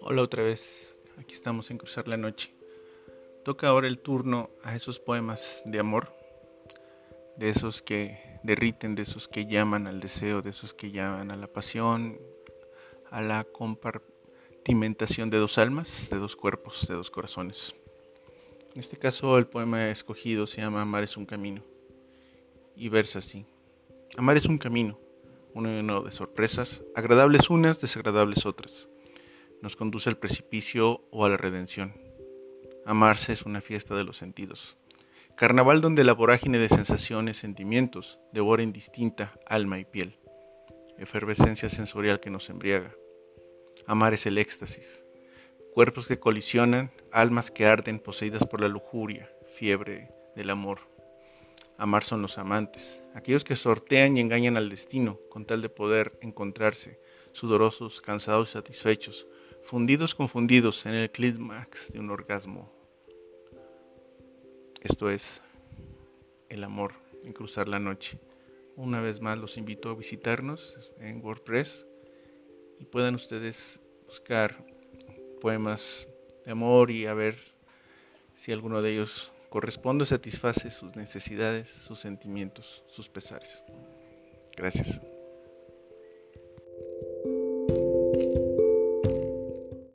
Hola otra vez, aquí estamos en Cruzar la Noche. Toca ahora el turno a esos poemas de amor, de esos que derriten, de esos que llaman al deseo, de esos que llaman a la pasión, a la compartimentación de dos almas, de dos cuerpos, de dos corazones. En este caso el poema escogido se llama Amar es un camino y versa así. Amar es un camino, uno de sorpresas, agradables unas, desagradables otras. Nos conduce al precipicio o a la redención. Amarse es una fiesta de los sentidos. Carnaval donde la vorágine de sensaciones, sentimientos, devora indistinta alma y piel. Efervescencia sensorial que nos embriaga. Amar es el éxtasis. Cuerpos que colisionan, almas que arden poseídas por la lujuria, fiebre del amor. Amar son los amantes, aquellos que sortean y engañan al destino con tal de poder encontrarse, sudorosos, cansados y satisfechos, fundidos confundidos en el clímax de un orgasmo esto es el amor en cruzar la noche. Una vez más los invito a visitarnos en WordPress y puedan ustedes buscar poemas de amor y a ver si alguno de ellos corresponde o satisface sus necesidades, sus sentimientos, sus pesares. Gracias.